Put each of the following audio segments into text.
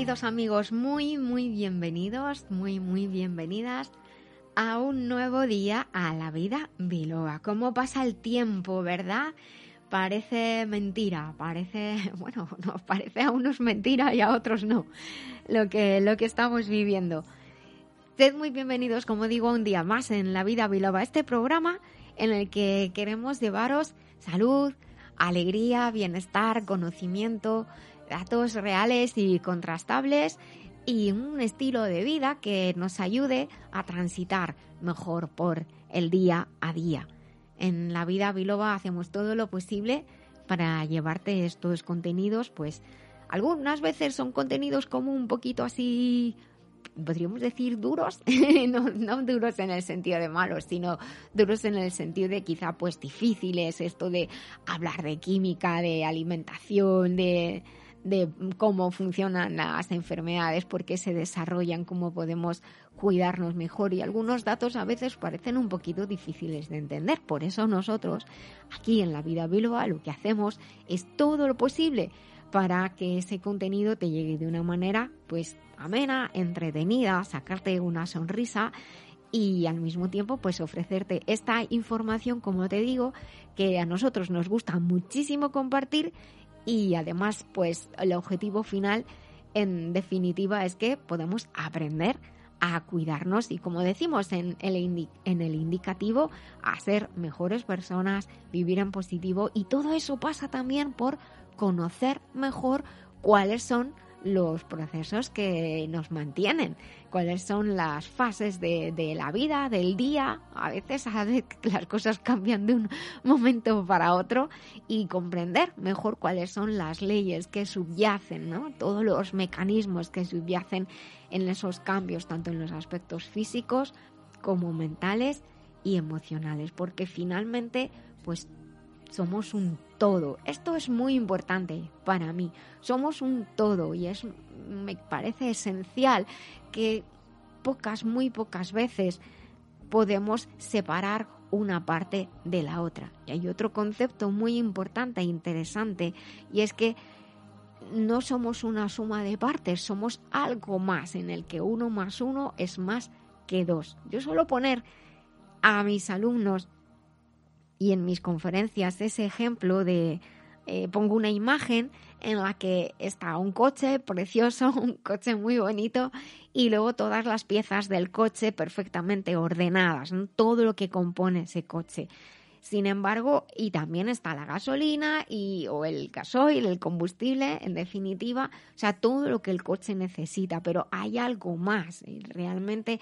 Queridos amigos, muy, muy bienvenidos, muy, muy bienvenidas a un nuevo día a la vida biloba. ¿Cómo pasa el tiempo, verdad? Parece mentira, parece, bueno, nos parece a unos mentira y a otros no, lo que, lo que estamos viviendo. Sed muy bienvenidos, como digo, un día más en La Vida Biloba, este programa en el que queremos llevaros salud, alegría, bienestar, conocimiento, datos reales y contrastables y un estilo de vida que nos ayude a transitar mejor por el día a día. En la vida biloba hacemos todo lo posible para llevarte estos contenidos, pues algunas veces son contenidos como un poquito así, podríamos decir duros, no, no, duros en el sentido de malos, sino duros en el sentido de quizá pues difíciles, esto de hablar de química, de alimentación, de, de cómo funcionan las enfermedades, por qué se desarrollan, cómo podemos cuidarnos mejor y algunos datos a veces parecen un poquito difíciles de entender. Por eso nosotros aquí en la vida Bilbao lo que hacemos es todo lo posible para que ese contenido te llegue de una manera pues amena, entretenida, sacarte una sonrisa y al mismo tiempo pues ofrecerte esta información como te digo que a nosotros nos gusta muchísimo compartir y además pues el objetivo final en definitiva es que podemos aprender a cuidarnos y como decimos en el, en el indicativo, a ser mejores personas, vivir en positivo y todo eso pasa también por conocer mejor cuáles son los procesos que nos mantienen, cuáles son las fases de, de, la vida, del día. A veces, las cosas cambian de un momento para otro y comprender mejor cuáles son las leyes que subyacen, ¿no? todos los mecanismos que subyacen en esos cambios, tanto en los aspectos físicos como mentales y emocionales, porque finalmente, pues somos un todo. Esto es muy importante para mí. Somos un todo y es me parece esencial que pocas, muy pocas veces podemos separar una parte de la otra. Y hay otro concepto muy importante e interesante y es que no somos una suma de partes, somos algo más en el que uno más uno es más que dos. Yo suelo poner a mis alumnos y en mis conferencias ese ejemplo de eh, pongo una imagen en la que está un coche precioso, un coche muy bonito y luego todas las piezas del coche perfectamente ordenadas, todo lo que compone ese coche. Sin embargo, y también está la gasolina y, o el gasoil, el combustible, en definitiva, o sea, todo lo que el coche necesita, pero hay algo más. Realmente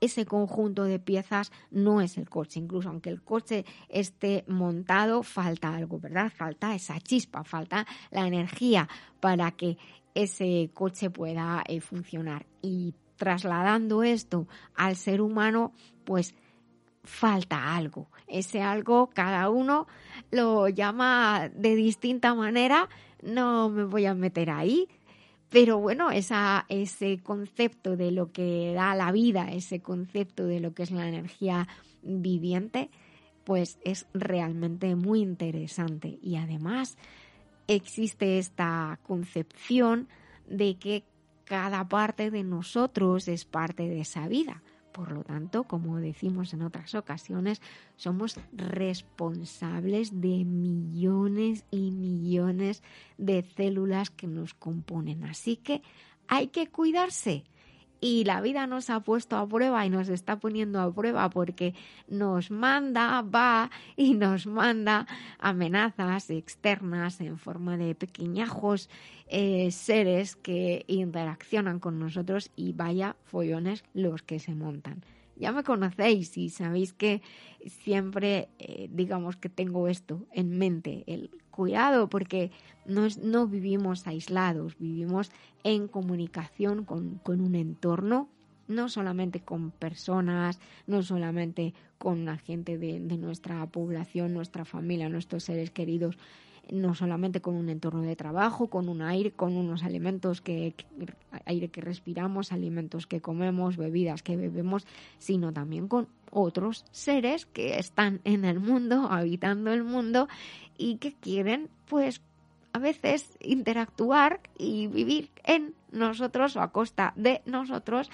ese conjunto de piezas no es el coche, incluso aunque el coche esté montado, falta algo, ¿verdad? Falta esa chispa, falta la energía para que ese coche pueda eh, funcionar. Y trasladando esto al ser humano, pues falta algo. Ese algo cada uno lo llama de distinta manera, no me voy a meter ahí, pero bueno, esa, ese concepto de lo que da la vida, ese concepto de lo que es la energía viviente, pues es realmente muy interesante. Y además existe esta concepción de que cada parte de nosotros es parte de esa vida. Por lo tanto, como decimos en otras ocasiones, somos responsables de millones y millones de células que nos componen. Así que hay que cuidarse. Y la vida nos ha puesto a prueba y nos está poniendo a prueba porque nos manda, va y nos manda amenazas externas en forma de pequeñajos eh, seres que interaccionan con nosotros y vaya follones los que se montan. Ya me conocéis y sabéis que siempre, eh, digamos que tengo esto en mente, el cuidado, porque no, no vivimos aislados, vivimos en comunicación con, con un entorno no solamente con personas, no solamente con la gente de, de, nuestra población, nuestra familia, nuestros seres queridos, no solamente con un entorno de trabajo, con un aire, con unos alimentos que, aire que respiramos, alimentos que comemos, bebidas que bebemos, sino también con otros seres que están en el mundo, habitando el mundo y que quieren pues a veces interactuar y vivir en nosotros o a costa de nosotros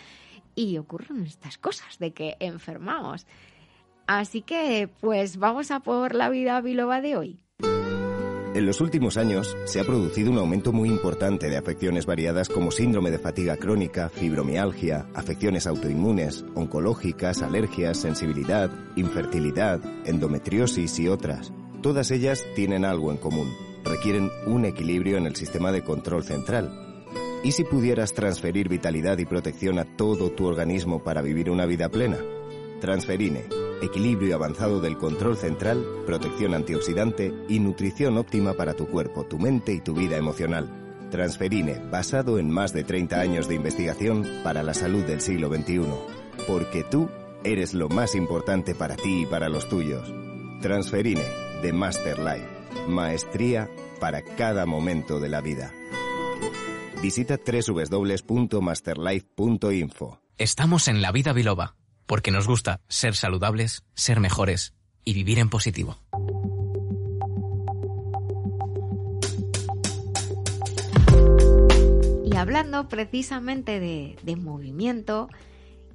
y ocurren estas cosas de que enfermamos. Así que pues vamos a por la vida biloba de hoy. En los últimos años se ha producido un aumento muy importante de afecciones variadas como síndrome de fatiga crónica, fibromialgia, afecciones autoinmunes, oncológicas, alergias, sensibilidad, infertilidad, endometriosis y otras. Todas ellas tienen algo en común. Requieren un equilibrio en el sistema de control central. ¿Y si pudieras transferir vitalidad y protección a todo tu organismo para vivir una vida plena? Transferine equilibrio avanzado del control central, protección antioxidante y nutrición óptima para tu cuerpo, tu mente y tu vida emocional. Transferine, basado en más de 30 años de investigación para la salud del siglo XXI. Porque tú eres lo más importante para ti y para los tuyos. Transferine, de Master Life. Maestría para cada momento de la vida. Visita www.masterlife.info. Estamos en la vida biloba porque nos gusta ser saludables, ser mejores y vivir en positivo. Y hablando precisamente de, movimiento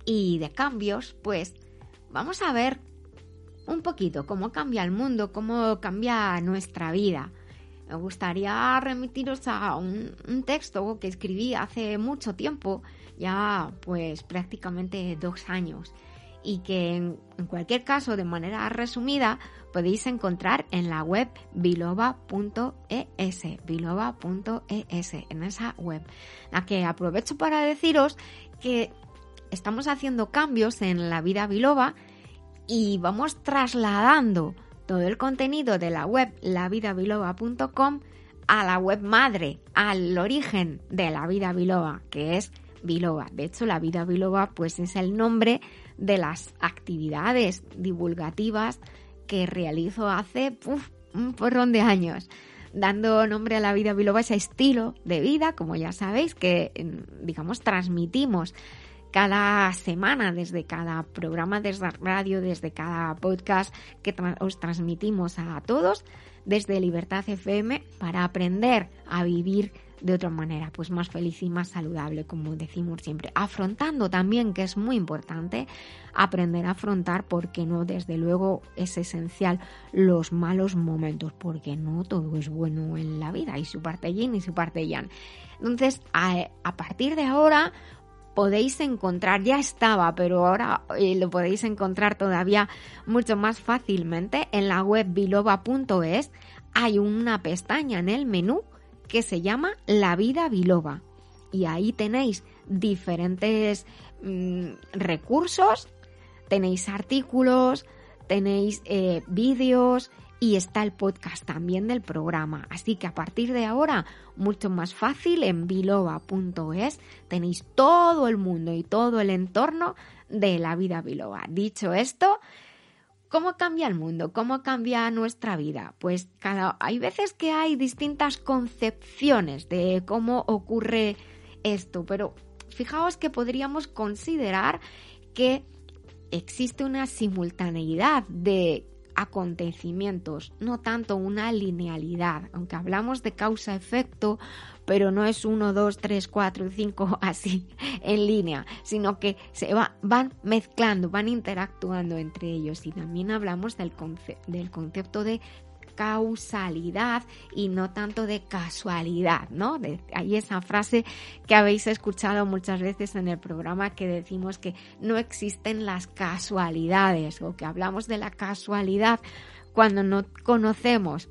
y de cambios, pues vamos a ver un poquito cómo cambia el mundo, cómo cambia nuestra vida. Me gustaría remitiros a un, un, texto que escribí hace mucho tiempo ya pues prácticamente dos años y que en, cualquier caso de manera resumida podéis encontrar en la web biloba.es, biloba.es, en esa web. La que aprovecho para deciros que estamos haciendo cambios en la vida biloba y vamos trasladando todo el contenido de la web lavidabiloba.com a la web madre, al origen de la vida biloba, que es Biloba. De hecho, la vida biloba pues es el nombre de las actividades divulgativas que realizo hace un porrón de años, dando nombre a la vida biloba ese estilo de vida, como ya sabéis, que digamos transmitimos cada semana, desde cada programa desde radio, desde cada podcast que os transmitimos a todos, desde Libertad FM, para aprender a vivir de otra manera, pues más feliz y más saludable, como decimos siempre. Afrontando también, que es muy importante, aprender a afrontar, porque no, desde luego es esencial los malos momentos, porque no todo es bueno en la vida, y su parte yin y su parte yang. Entonces, a, partir de ahora, podéis encontrar, ya estaba, pero ahora eh, lo podéis encontrar todavía mucho más fácilmente en la web biloba.es. Hay una pestaña en el menú que se llama La vida biloba. Y ahí tenéis diferentes mm, recursos, tenéis artículos, tenéis eh, vídeos y está el podcast también del programa. Así que a partir de ahora, mucho más fácil, en biloba.es tenéis todo el mundo y todo el entorno de la vida biloba. Dicho esto, ¿Cómo cambia el mundo? ¿Cómo cambia nuestra vida? Pues hay veces que hay distintas concepciones de cómo ocurre esto, pero fijaos que podríamos considerar que existe una simultaneidad de acontecimientos, no tanto una linealidad, aunque hablamos de causa-efecto, pero no es 1, 2, 3, 4, 5 así en línea, sino que se va, van mezclando, van interactuando entre ellos y también hablamos del, del concepto de causalidad y no tanto de casualidad, ¿no? hay esa frase que habéis escuchado muchas veces en el programa que decimos que no existen las casualidades o que hablamos de la casualidad cuando no conocemos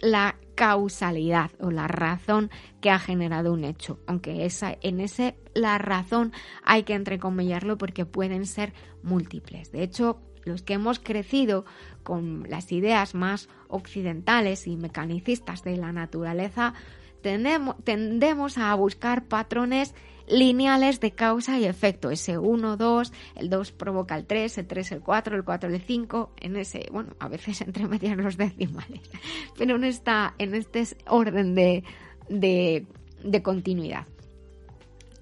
la causalidad o la razón que ha generado un hecho. Aunque esa, en ese la razón hay que entrecomillarlo porque pueden ser múltiples. De hecho, los que hemos crecido con las ideas más occidentales y mecanicistas de la naturaleza, tendemos a buscar patrones lineales de causa y efecto. Ese 1, 2, el 2 provoca el 3, el 3 el 4, el 4 el 5, en ese, bueno, a veces entre medias los decimales, pero en, esta, en este orden de, continuidad.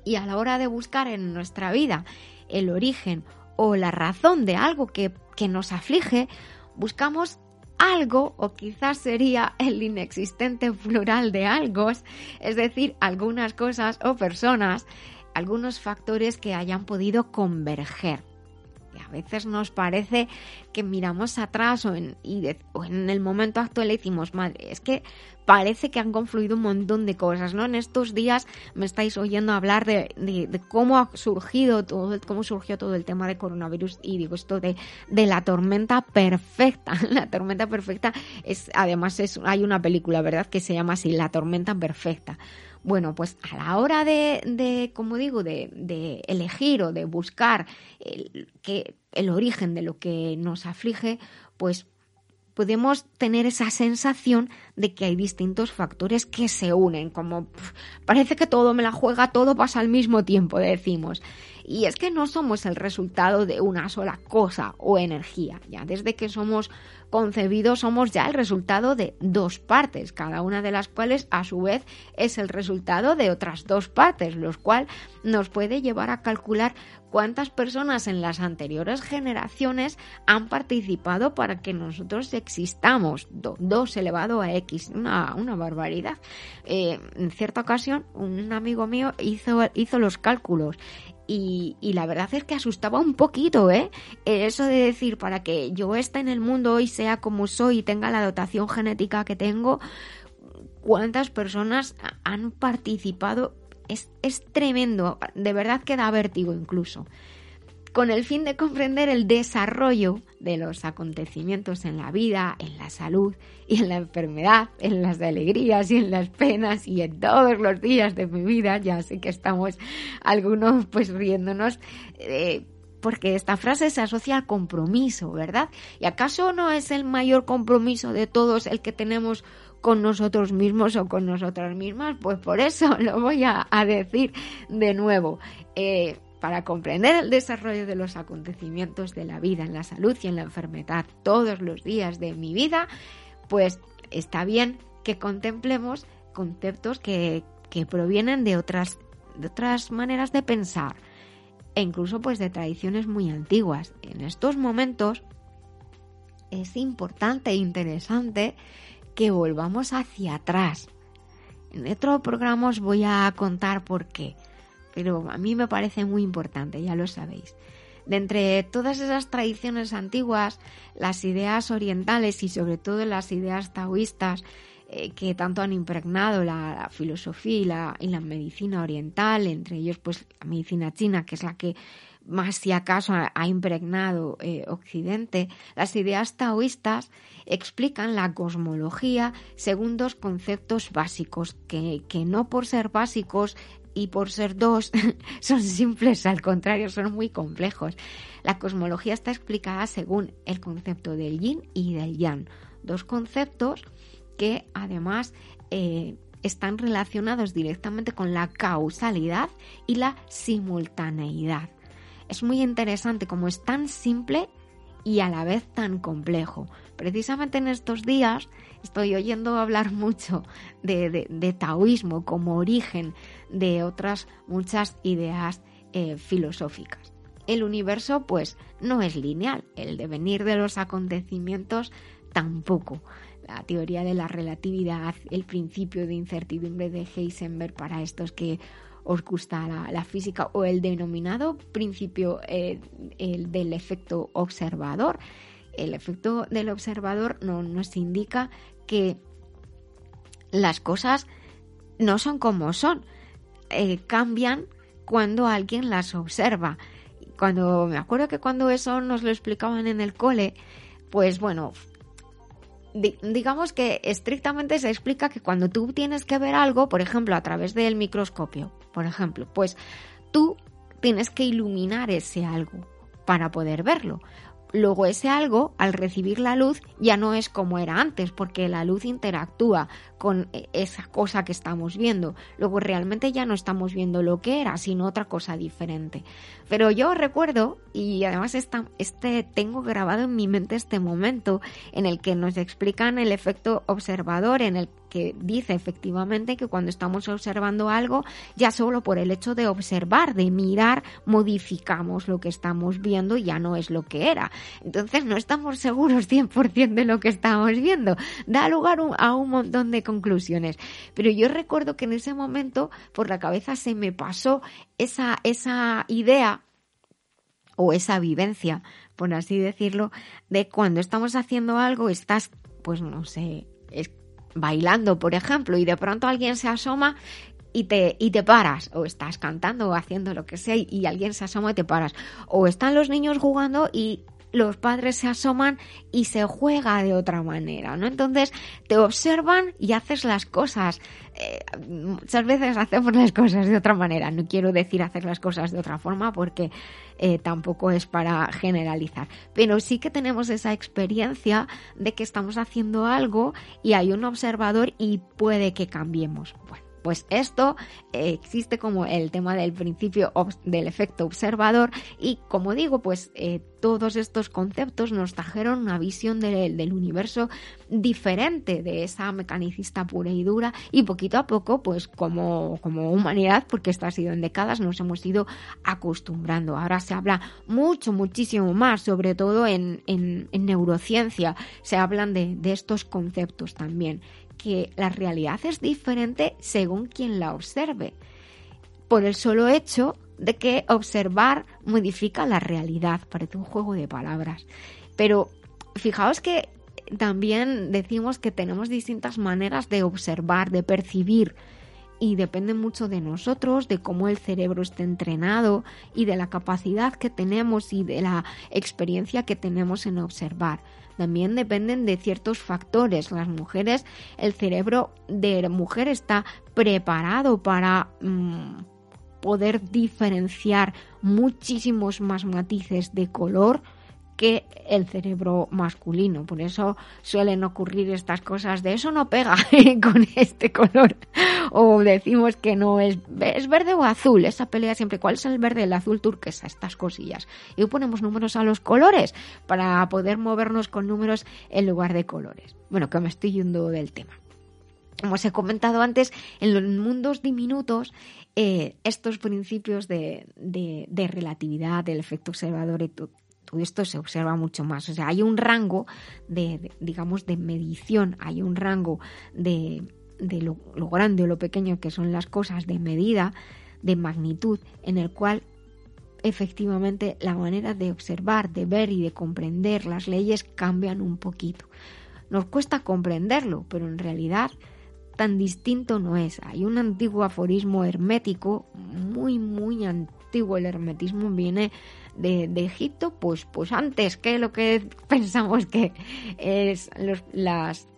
Y a la hora de buscar en nuestra vida el origen o la razón de algo que nos aflige, buscamos algo, o quizás sería el inexistente plural de algo, es decir, algunas cosas o personas, algunos factores que hayan podido converger. Y a veces nos parece que miramos atrás o en, o en el momento actual decimos, madre, es que parece que han confluido un montón de cosas, ¿no? En estos días me estáis oyendo hablar de, cómo ha surgido todo, cómo surgió todo el tema de coronavirus y digo esto de, de la tormenta perfecta. La tormenta perfecta es, además es, hay una película, ¿verdad? Que se llama así, La tormenta perfecta. Bueno, pues a la hora de, de como digo, de, de, elegir o de buscar el, que, el origen de lo que nos aflige, pues podemos tener esa sensación de que hay distintos factores que se unen, como parece que todo me la juega, todo pasa al mismo tiempo, decimos. Y es que no somos el resultado de una sola cosa o energía, ya desde que somos concebidos somos ya el resultado de dos partes, cada una de las cuales a su vez es el resultado de otras dos partes, lo cual nos puede llevar a calcular cuántas personas en las anteriores generaciones han participado para que nosotros existamos. 2 elevado a X, una, barbaridad. Eh, en cierta ocasión, un amigo mío hizo, hizo los cálculos y, y, la verdad es que asustaba un poquito, ¿eh? Eso de decir, para que yo esté en el mundo y sea como soy y tenga la dotación genética que tengo, ¿cuántas personas han participado es, tremendo, de verdad que da vértigo incluso con el fin de comprender el desarrollo de los acontecimientos en la vida, en la salud y en la enfermedad, en las alegrías y en las penas y en todos los días de mi vida. Ya sé que estamos algunos pues riéndonos. Eh, porque esta frase se asocia al compromiso, ¿verdad? ¿Y acaso no es el mayor compromiso de todos el que tenemos con nosotros mismos o con nosotras mismas? Pues por eso lo voy a, decir de nuevo. Eh, para comprender el desarrollo de los acontecimientos de la vida en la salud y en la enfermedad todos los días de mi vida, pues está bien que contemplemos conceptos que, que provienen de otras, de otras maneras de pensar e incluso pues de tradiciones muy antiguas. En estos momentos es importante e interesante que volvamos hacia atrás. En otro programa os voy a contar por qué, pero a mí me parece muy importante, ya lo sabéis. De entre todas esas tradiciones antiguas, las ideas orientales y sobre todo las ideas taoístas eh, que tanto han impregnado la, filosofía y la, y la, medicina oriental, entre ellos pues la medicina china, que es la que más si acaso ha, impregnado eh, Occidente, las ideas taoístas explican la cosmología según dos conceptos básicos, que, que no por ser básicos y por ser dos son simples, al contrario, son muy complejos. La cosmología está explicada según el concepto del yin y del yang, dos conceptos que además eh, están relacionados directamente con la causalidad y la simultaneidad. Es muy interesante como es tan simple y a la vez tan complejo. Precisamente en estos días estoy oyendo hablar mucho de, taoísmo como origen de otras muchas ideas eh, filosóficas. El universo pues no es lineal, el devenir de los acontecimientos tampoco la teoría de la relatividad, el principio de incertidumbre de Heisenberg para estos que os gusta la, física o el denominado principio eh, el del efecto observador. El efecto del observador no, nos indica que las cosas no son como son, eh, cambian cuando alguien las observa. Cuando me acuerdo que cuando eso nos lo explicaban en el cole, pues bueno, digamos que estrictamente se explica que cuando tú tienes que ver algo, por ejemplo, a través del microscopio, por ejemplo, pues tú tienes que iluminar ese algo para poder verlo. Luego ese algo, al recibir la luz, ya no es como era antes, porque la luz interactúa con e, esa cosa que estamos viendo. Luego realmente ya no estamos viendo lo que era, sino otra cosa diferente. Pero yo recuerdo, y además este tengo grabado en mi mente este momento en el que nos explican el efecto observador, en el que dice efectivamente que cuando estamos observando algo, ya solo por el hecho de observar, de mirar, modificamos lo que estamos viendo y ya no es lo que era. Entonces no estamos seguros 100% de lo que estamos viendo. Da lugar a un montón de conclusiones. Pero yo recuerdo que en ese momento por la cabeza se me pasó esa, esa idea o esa vivencia, por así decirlo, de cuando estamos haciendo algo, estás, pues no sé, bailando, por ejemplo, y de pronto alguien se asoma y te, y te paras, o estás cantando o haciendo lo que sea y, alguien se asoma y te paras, o están los niños jugando y los padres se asoman y se juega de otra manera, ¿no? Entonces te observan y haces las cosas. Eh, muchas veces hacemos las cosas de otra manera. No quiero decir hacer las cosas de otra forma porque eh, tampoco es para generalizar. Pero sí que tenemos esa experiencia de que estamos haciendo algo y hay un observador y puede que cambiemos. Bueno pues esto eh, existe como el tema del principio del efecto observador y como digo, pues eh, todos estos conceptos nos trajeron una visión del universo diferente de esa mecanicista pura y dura y poquito a poco, pues como, como humanidad, porque esto ha sido en décadas, nos hemos ido acostumbrando. Ahora se habla mucho, muchísimo más, sobre todo en, neurociencia, se hablan de estos conceptos también que la realidad es diferente según quien la observe, por el solo hecho de que observar modifica la realidad, parece un juego de palabras. Pero fijaos que también decimos que tenemos distintas maneras de observar, de percibir, y depende mucho de nosotros, de cómo el cerebro esté entrenado y de la capacidad que tenemos y de la experiencia que tenemos en observar también dependen de ciertos factores. Las mujeres, el cerebro de mujer está preparado para mm, poder diferenciar muchísimos más matices de color que el cerebro masculino. Por eso suelen ocurrir estas cosas de eso no pega con este color. O decimos que no es, es verde o azul. Esa pelea siempre, ¿cuál es el verde, el azul turquesa? Estas cosillas. Y ponemos números a los colores para poder movernos con números en lugar de colores. Bueno, que me estoy yendo del tema. Como os he comentado antes, en los mundos diminutos eh, estos principios de, de, relatividad, del efecto observador y, esto se observa mucho más. O sea, hay un rango de, digamos, de medición, hay un rango de, de lo, grande o lo pequeño que son las cosas, de medida, de magnitud, en el cual efectivamente la manera de observar, de ver y de comprender las leyes cambian un poquito. Nos cuesta comprenderlo, pero en realidad tan distinto no es. Hay un antiguo aforismo hermético, muy, muy antiguo. El hermetismo viene de, Egipto, pues, pues antes que lo que pensamos que es las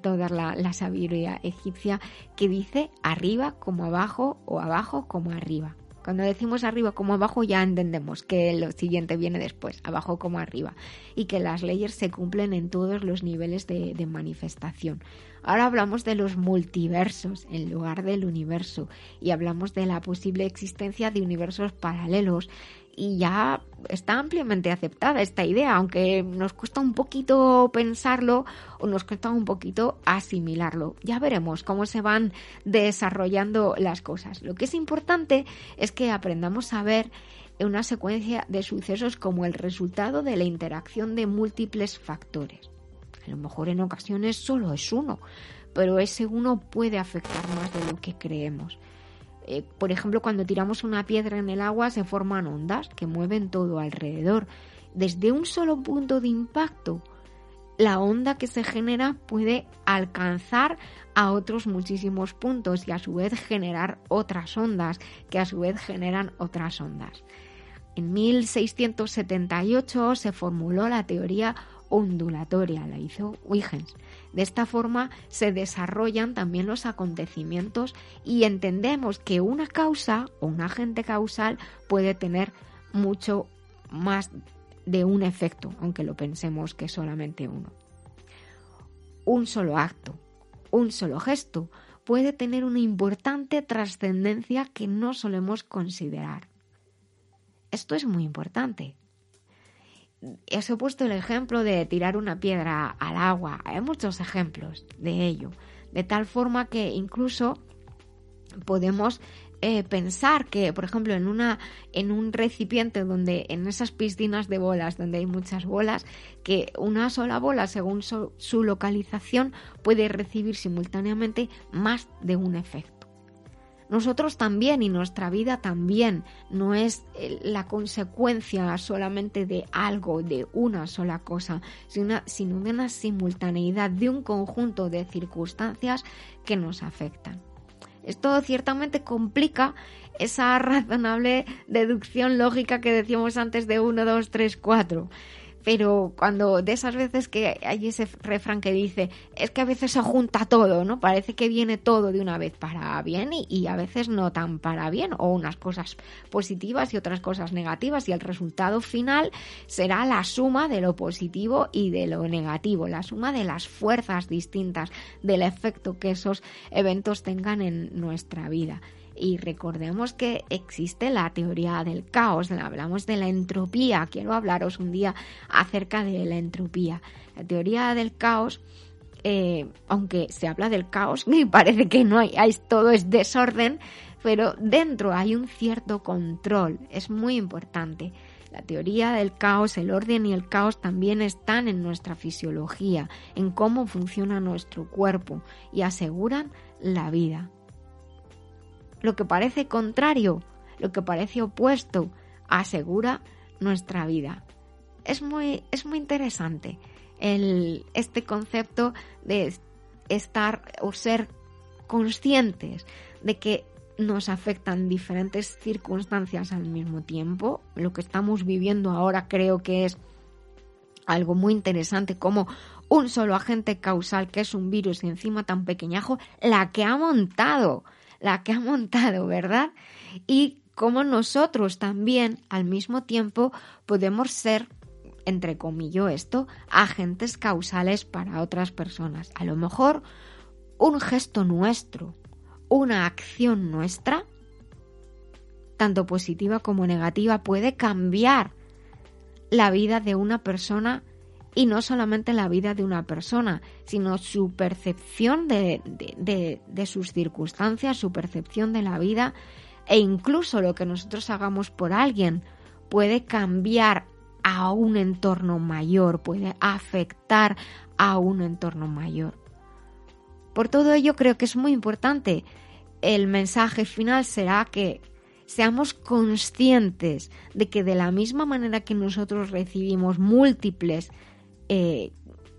toda la, la, sabiduría egipcia que dice arriba como abajo o abajo como arriba. Cuando decimos arriba como abajo ya entendemos que lo siguiente viene después, abajo como arriba, y que las leyes se cumplen en todos los niveles de, manifestación. Ahora hablamos de los multiversos en lugar del universo y hablamos de la posible existencia de universos paralelos y ya está ampliamente aceptada esta idea, aunque nos cuesta un poquito pensarlo o nos cuesta un poquito asimilarlo. Ya veremos cómo se van desarrollando las cosas. Lo que es importante es que aprendamos a ver una secuencia de sucesos como el resultado de la interacción de múltiples factores. A lo mejor en ocasiones solo es uno, pero ese uno puede afectar más de lo que creemos. Eh, por ejemplo, cuando tiramos una piedra en el agua se forman ondas que mueven todo alrededor. Desde un solo punto de impacto, la onda que se genera puede alcanzar a otros muchísimos puntos y a su vez generar otras ondas que a su vez generan otras ondas. En 1678 se formuló la teoría ondulatoria, la hizo Huygens De esta forma se desarrollan también los acontecimientos y entendemos que una causa o un agente causal puede tener mucho más de un efecto, aunque lo pensemos que solamente uno. Un solo acto, un solo gesto puede tener una importante trascendencia que no solemos considerar. Esto es muy importante. Os he puesto el ejemplo de tirar una piedra al agua. Hay muchos ejemplos de ello. De tal forma que incluso podemos eh, pensar que, por ejemplo, en una en un recipiente donde en esas piscinas de bolas donde hay muchas bolas, que una sola bola, según su localización, puede recibir simultáneamente más de un efecto. Nosotros también y nuestra vida también no es eh, la consecuencia solamente de algo, de una sola cosa, sino, de una simultaneidad de un conjunto de circunstancias que nos afectan. Esto ciertamente complica esa razonable deducción lógica que decíamos antes de 1, 2, 3, 4 pero cuando de esas veces que hay ese refrán que dice, es que a veces se junta todo, ¿no? Parece que viene todo de una vez para bien y, a veces no tan para bien, o unas cosas positivas y otras cosas negativas, y el resultado final será la suma de lo positivo y de lo negativo, la suma de las fuerzas distintas, del efecto que esos eventos tengan en nuestra vida. Y recordemos que existe la teoría del caos, hablamos de la entropía. Quiero hablaros un día acerca de la entropía. La teoría del caos, eh, aunque se habla del caos, me parece que no hay, todo es desorden, pero dentro hay un cierto control. Es muy importante. La teoría del caos, el orden y el caos también están en nuestra fisiología, en cómo funciona nuestro cuerpo y aseguran la vida lo que parece contrario, lo que parece opuesto, asegura nuestra vida. Es muy, es muy interesante el, este concepto de estar o ser conscientes de que nos afectan diferentes circunstancias al mismo tiempo. Lo que estamos viviendo ahora creo que es algo muy interesante como un solo agente causal que es un virus y encima tan pequeñajo, la que ha montado la que ha montado, ¿verdad? Y cómo nosotros también al mismo tiempo podemos ser entre comillas esto, agentes causales para otras personas. A lo mejor un gesto nuestro, una acción nuestra, tanto positiva como negativa, puede cambiar la vida de una persona y no solamente la vida de una persona, sino su percepción de, sus circunstancias, su percepción de la vida e incluso lo que nosotros hagamos por alguien puede cambiar a un entorno mayor, puede afectar a un entorno mayor. Por todo ello creo que es muy importante. El mensaje final será que seamos conscientes de que de la misma manera que nosotros recibimos múltiples eh,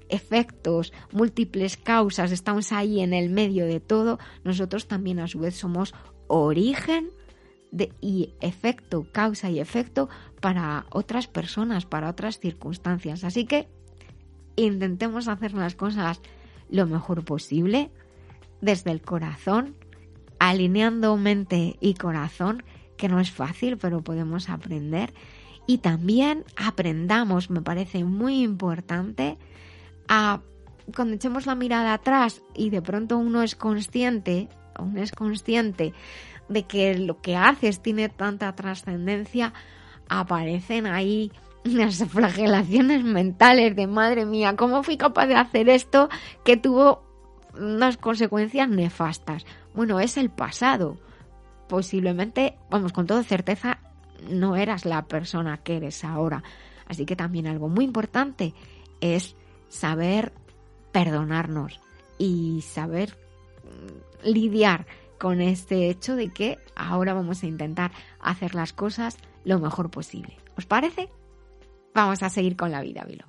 efectos, múltiples causas, estamos ahí en el medio de todo, nosotros también a su vez somos origen de, y efecto, causa y efecto para otras personas, para otras circunstancias. Así que intentemos hacer las cosas lo mejor posible, desde el corazón, alineando mente y corazón, que no es fácil, pero podemos aprender y también aprendamos, me parece muy importante, a cuando echemos la mirada atrás y de pronto uno es consciente, uno es consciente de que lo que haces tiene tanta trascendencia, aparecen ahí las flagelaciones mentales de madre mía, ¿cómo fui capaz de hacer esto que tuvo unas consecuencias nefastas? Bueno, es el pasado. Posiblemente, vamos, con toda certeza, no eras la persona que eres ahora. Así que también algo muy importante es saber perdonarnos y saber mm, lidiar con este hecho de que ahora vamos a intentar hacer las cosas lo mejor posible. ¿Os parece? Vamos a seguir con la vida, Biloba.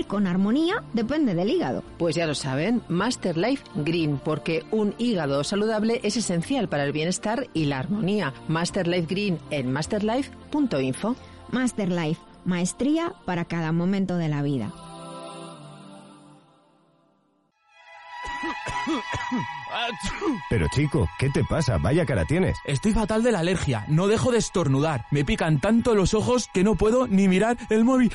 con armonía depende del hígado. Pues ya lo saben, Master Life Green, porque un hígado saludable es esencial para el bienestar y la armonía. Master Life Green en masterlife.info. Master Life, maestría para cada momento de la vida. Pero chico, ¿qué te pasa? Vaya cara tienes. Estoy fatal de la alergia. No dejo de estornudar. Me pican tanto los ojos que no puedo ni mirar el móvil.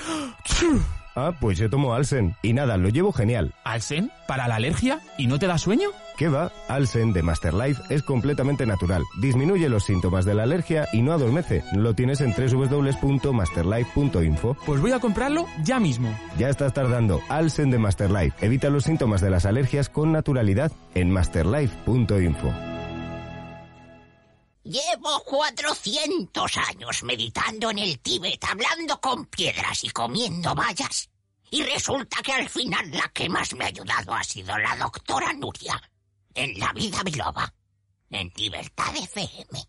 Ah, pues yo tomo Alsen. Y nada, lo llevo genial. ¿Alsen? ¿Para la alergia? ¿Y no te da sueño? ¿Qué va? Alsen de Masterlife es completamente natural. Disminuye los síntomas de la alergia y no adormece. Lo tienes en www.masterlife.info. Pues voy a comprarlo ya mismo. Ya estás tardando. Alsen de Masterlife. Evita los síntomas de las alergias con naturalidad en masterlife.info. Llevo 400 años meditando en el Tíbet, hablando con piedras y comiendo bayas. Y resulta que al final la que más me ha ayudado ha sido la doctora Nuria, en La Vida Biloba, en Libertad FM.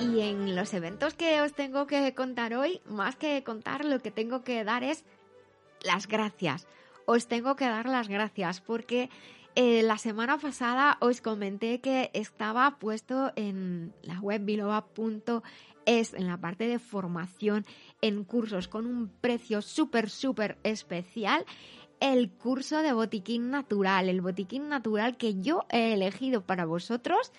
Y en los eventos que os tengo que contar hoy, más que contar, lo que tengo que dar es las gracias. Os tengo que dar las gracias porque eh, la semana pasada os comenté que estaba puesto en la web biloba.es, en la parte de formación en cursos, con un precio súper, súper especial. El curso de botiquín natural, el botiquín natural que yo he elegido para vosotros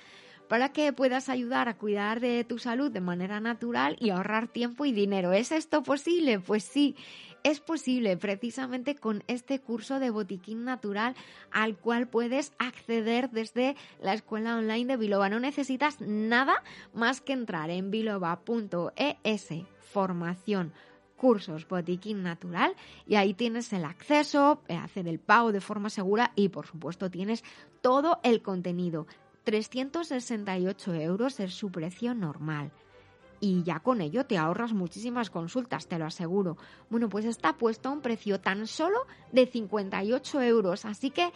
para que puedas ayudar a cuidar de tu salud de manera natural y ahorrar tiempo y dinero. ¿Es esto posible? Pues sí es posible precisamente con este curso de botiquín natural al cual puedes acceder desde la escuela online de Biloba. No necesitas nada más que entrar en biloba.es formación cursos botiquín natural y ahí tienes el acceso, eh, hacer el pago de forma segura y por supuesto tienes todo el contenido. 368 euros es su precio normal y ya con ello te ahorras muchísimas consultas, te lo aseguro. Bueno, pues está puesto a un precio tan solo de 58 euros, así que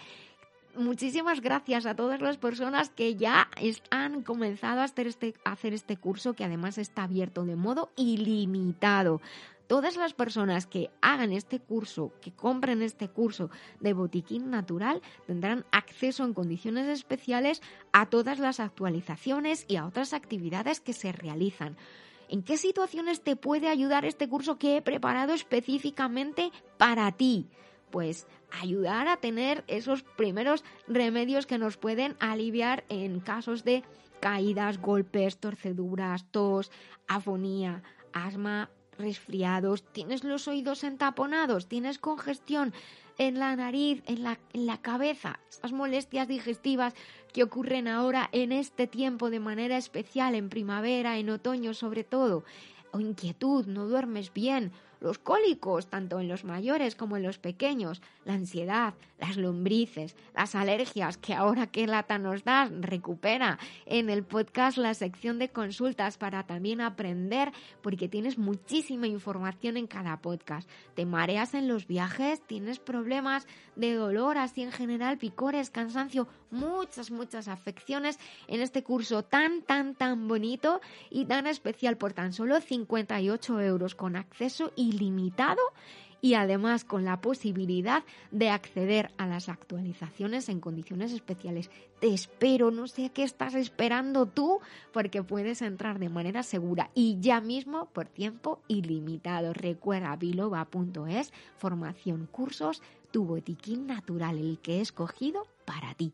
muchísimas gracias a todas las personas que ya han comenzado a hacer este, a hacer este curso que además está abierto de modo ilimitado todas las personas que hagan este curso, que compren este curso de botiquín natural, tendrán acceso en condiciones especiales a todas las actualizaciones y a otras actividades que se realizan. ¿En qué situaciones te puede ayudar este curso que he preparado específicamente para ti? Pues ayudar a tener esos primeros remedios que nos pueden aliviar en casos de caídas, golpes, torceduras, tos, afonía, asma, resfriados, tienes los oídos entaponados, tienes congestión en la nariz, en la, en la cabeza, esas molestias digestivas que ocurren ahora en este tiempo de manera especial, en primavera, en otoño sobre todo, o inquietud, no duermes bien, los cólicos, tanto en los mayores como en los pequeños, la ansiedad, las lombrices, las alergias, que ahora que lata nos das, recupera en el podcast la sección de consultas para también aprender, porque tienes muchísima información en cada podcast. Te mareas en los viajes, tienes problemas de dolor, así en general, picores, cansancio, muchas, muchas afecciones en este curso tan, tan, tan bonito y tan especial por tan solo 58 euros con acceso ilimitado y además con la posibilidad de acceder a las actualizaciones en condiciones especiales. Te espero, no sé qué estás esperando tú, porque puedes entrar de manera segura y ya mismo por tiempo ilimitado. Recuerda biloba.es, formación, cursos, tu botiquín natural, el que he escogido para ti.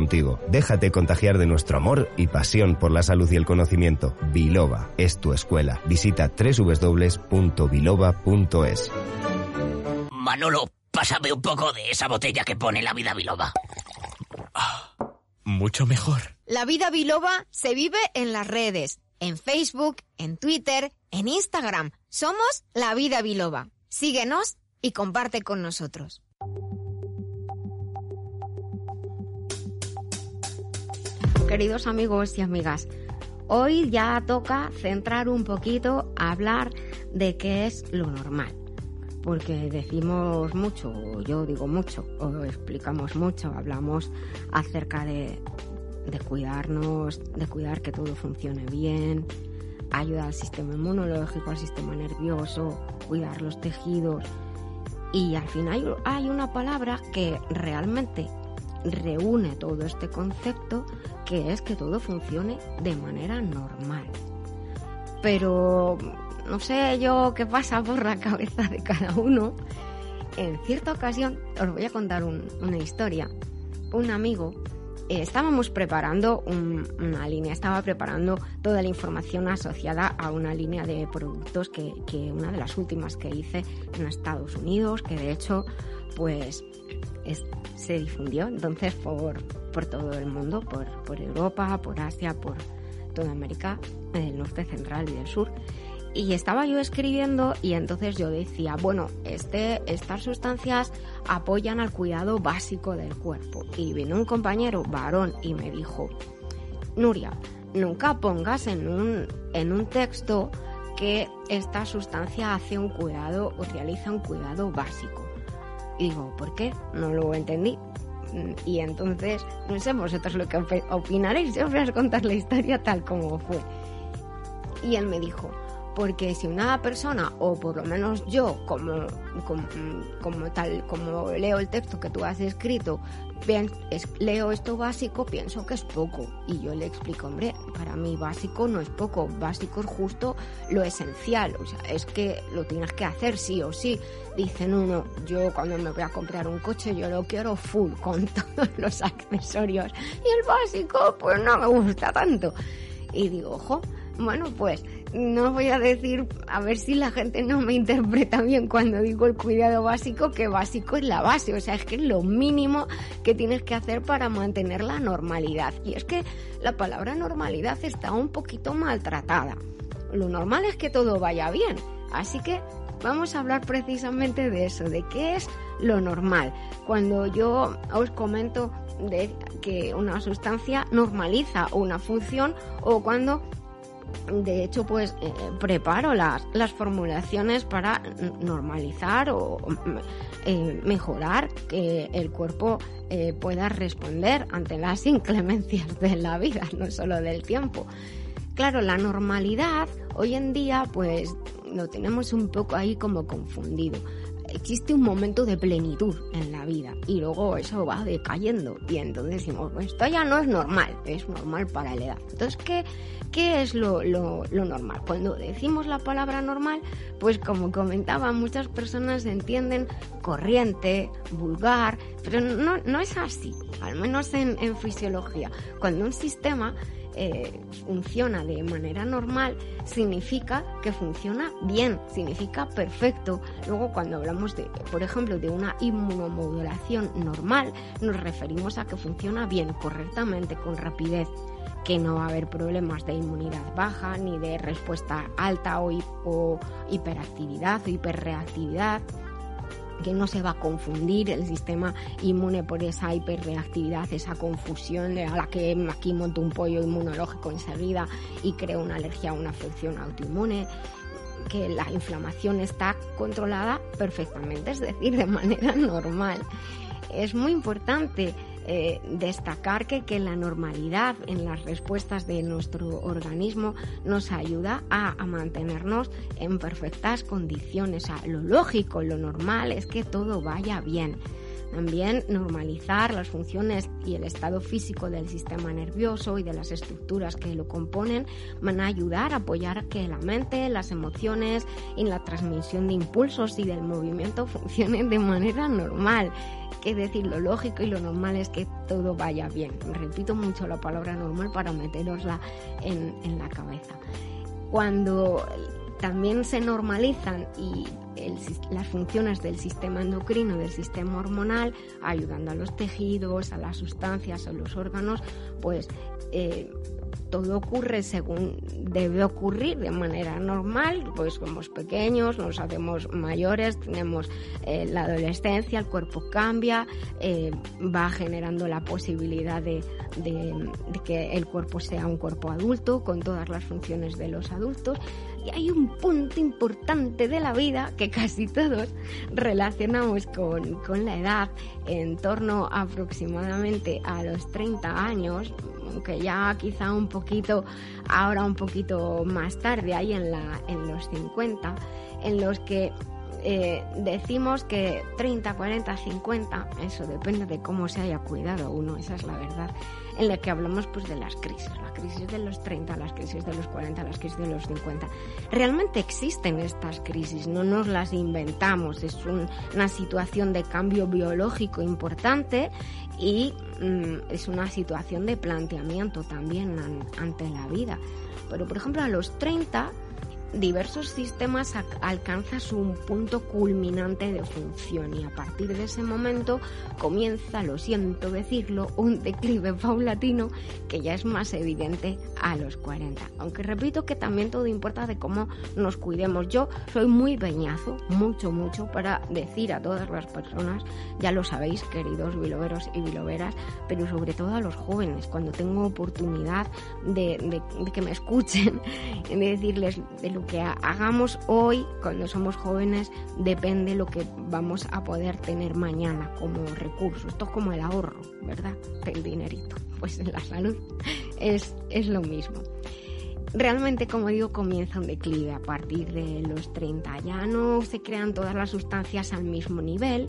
contigo Déjate contagiar de nuestro amor y pasión por la salud y el conocimiento. Biloba es tu escuela. Visita www.biloba.es. Manolo, pásame un poco de esa botella que pone la vida biloba. Mucho mejor. La vida biloba se vive en las redes, en Facebook, en Twitter, en Instagram. Somos La Vida Biloba. Síguenos y comparte con nosotros. Queridos amigos y amigas. Hoy ya toca centrar un poquito a hablar de qué es lo normal. Porque decimos mucho, yo digo mucho, o explicamos mucho, hablamos acerca de, de cuidarnos, de cuidar que todo funcione bien, ayudar al sistema inmunológico, al sistema nervioso, cuidar los tejidos. Y al final hay una palabra que realmente reúne todo este concepto que es que todo funcione de manera normal. Pero no sé yo qué pasa por la cabeza de cada uno. En cierta ocasión, os voy a contar una historia. Un amigo, eh, estábamos preparando una línea, estaba preparando toda la información asociada a una línea de productos que, que una de las últimas que hice en Estados Unidos, que de hecho, pues se difundió entonces por, todo el mundo, por, Europa, por Asia, por toda América, el norte central y del sur. Y estaba yo escribiendo y entonces yo decía, bueno, este, estas sustancias apoyan al cuidado básico del cuerpo. Y vino un compañero varón y me dijo, Nuria, nunca pongas en un, en un texto que esta sustancia hace un cuidado o realiza un cuidado básico. Y digo, ¿por qué? No lo entendí. Y entonces, no sé vosotros lo que opinaréis, yo os voy a contar la historia tal como fue. Y él me dijo, porque si una persona, o por lo menos yo, como, como, tal, como leo el texto que tú has escrito, leo esto básico, pienso que es poco. Y yo le explico, hombre, para mí básico no es poco, básico es justo lo esencial, o sea, es que lo tienes que hacer sí o sí. Dicen uno, yo cuando me voy a comprar un coche, yo lo quiero full, con todos los accesorios. Y el básico, pues no me gusta tanto. Y digo, ojo, bueno, pues no voy a decir, a ver si la gente no me interpreta bien cuando digo el cuidado básico, que básico es la base, o sea, es que es lo mínimo que tienes que hacer para mantener la normalidad. Y es que la palabra normalidad está un poquito maltratada. Lo normal es que todo vaya bien, así que vamos a hablar precisamente de eso, de qué es lo normal. Cuando yo os comento de que una sustancia normaliza una función o cuando de hecho, pues eh, preparo las, las, formulaciones para normalizar o eh, mejorar que el cuerpo eh, pueda responder ante las inclemencias de la vida, no solo del tiempo. Claro, la normalidad hoy en día pues lo tenemos un poco ahí como confundido existe un momento de plenitud en la vida y luego eso va decayendo y entonces decimos, esto ya no es normal, es normal para la edad. Entonces, ¿qué, qué es lo, lo, normal? Cuando decimos la palabra normal, pues como comentaba, muchas personas entienden corriente, vulgar, pero no, no es así, al menos en, en fisiología. Cuando un sistema eh, funciona de manera normal, significa que funciona bien, significa perfecto. Luego, cuando hablamos de, por ejemplo, de una inmunomodulación normal, nos referimos a que funciona bien, correctamente, con rapidez que no va a haber problemas de inmunidad baja ni de respuesta alta o, o hiperactividad o hiperreactividad que no se va a confundir el sistema inmune por esa hiperreactividad, esa confusión de a la que aquí monto un pollo inmunológico enseguida y creo una alergia o una afección autoinmune que la inflamación está controlada perfectamente, es decir, de manera normal. Es muy importante eh, destacar que, que la normalidad en las respuestas de nuestro organismo nos ayuda a, mantenernos en perfectas condiciones. Lo lógico, lo normal es que todo vaya bien. También normalizar las funciones y el estado físico del sistema nervioso y de las estructuras que lo componen van a ayudar a apoyar que la mente, las emociones y la transmisión de impulsos y del movimiento funcionen de manera normal. Que decir, lo lógico y lo normal es que todo vaya bien. Repito mucho la palabra normal para meterosla en, en la cabeza. Cuando también se normalizan y las funciones del sistema endocrino, del sistema hormonal, ayudando a los tejidos, a las sustancias, a los órganos, pues eh, todo ocurre según debe ocurrir de manera normal, pues somos pequeños, nos hacemos mayores, tenemos eh, la adolescencia, el cuerpo cambia, eh, va generando la posibilidad de que el cuerpo sea un cuerpo adulto con todas las funciones de los adultos y hay un punto importante de la vida que casi todos relacionamos con, con la edad en torno aproximadamente a los 30 años, aunque ya quizá un poquito, ahora un poquito más tarde, ahí en, la, en los 50, en los que eh, decimos que 30, 40, 50, eso depende de cómo se haya cuidado uno, esa es la verdad, en la que hablamos pues de las crisis, la crisis de los 30, las crisis de los 40, las crisis de los 50. Realmente existen estas crisis, no nos las inventamos, es un, una situación de cambio biológico importante y mm, es una situación de planteamiento también an, ante la vida. Pero por ejemplo a los 30 diversos sistemas alcanzan su punto culminante de función y a partir de ese momento comienza, lo siento decirlo, un declive paulatino que ya es más evidente a los 40. Aunque repito que también todo importa de cómo nos cuidemos. Yo soy muy peñazo, mucho, mucho, para decir a todas las personas, ya lo sabéis, queridos biloveros y biloveras, pero sobre todo a los jóvenes, cuando tengo oportunidad de que me escuchen, de decirles de lo que hagamos hoy cuando somos jóvenes depende lo que vamos a poder tener mañana como recurso. Esto es como el ahorro, ¿verdad? El dinerito. Pues en la salud es, es lo mismo. Realmente, como digo, comienza un declive a partir de los 30. Ya no se crean todas las sustancias al mismo nivel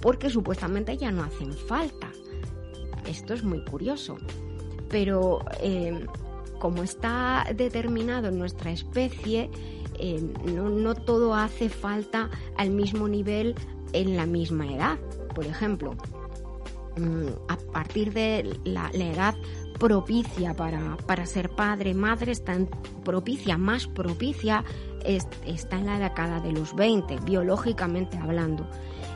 porque supuestamente ya no hacen falta. Esto es muy curioso. Pero eh, como está determinado en nuestra especie, eh, no, todo hace falta al mismo nivel en la misma edad. Por ejemplo, mmm, a partir de la, edad propicia para, para, ser padre, madre, está propicia, más propicia, es, está en la década de los 20, biológicamente hablando.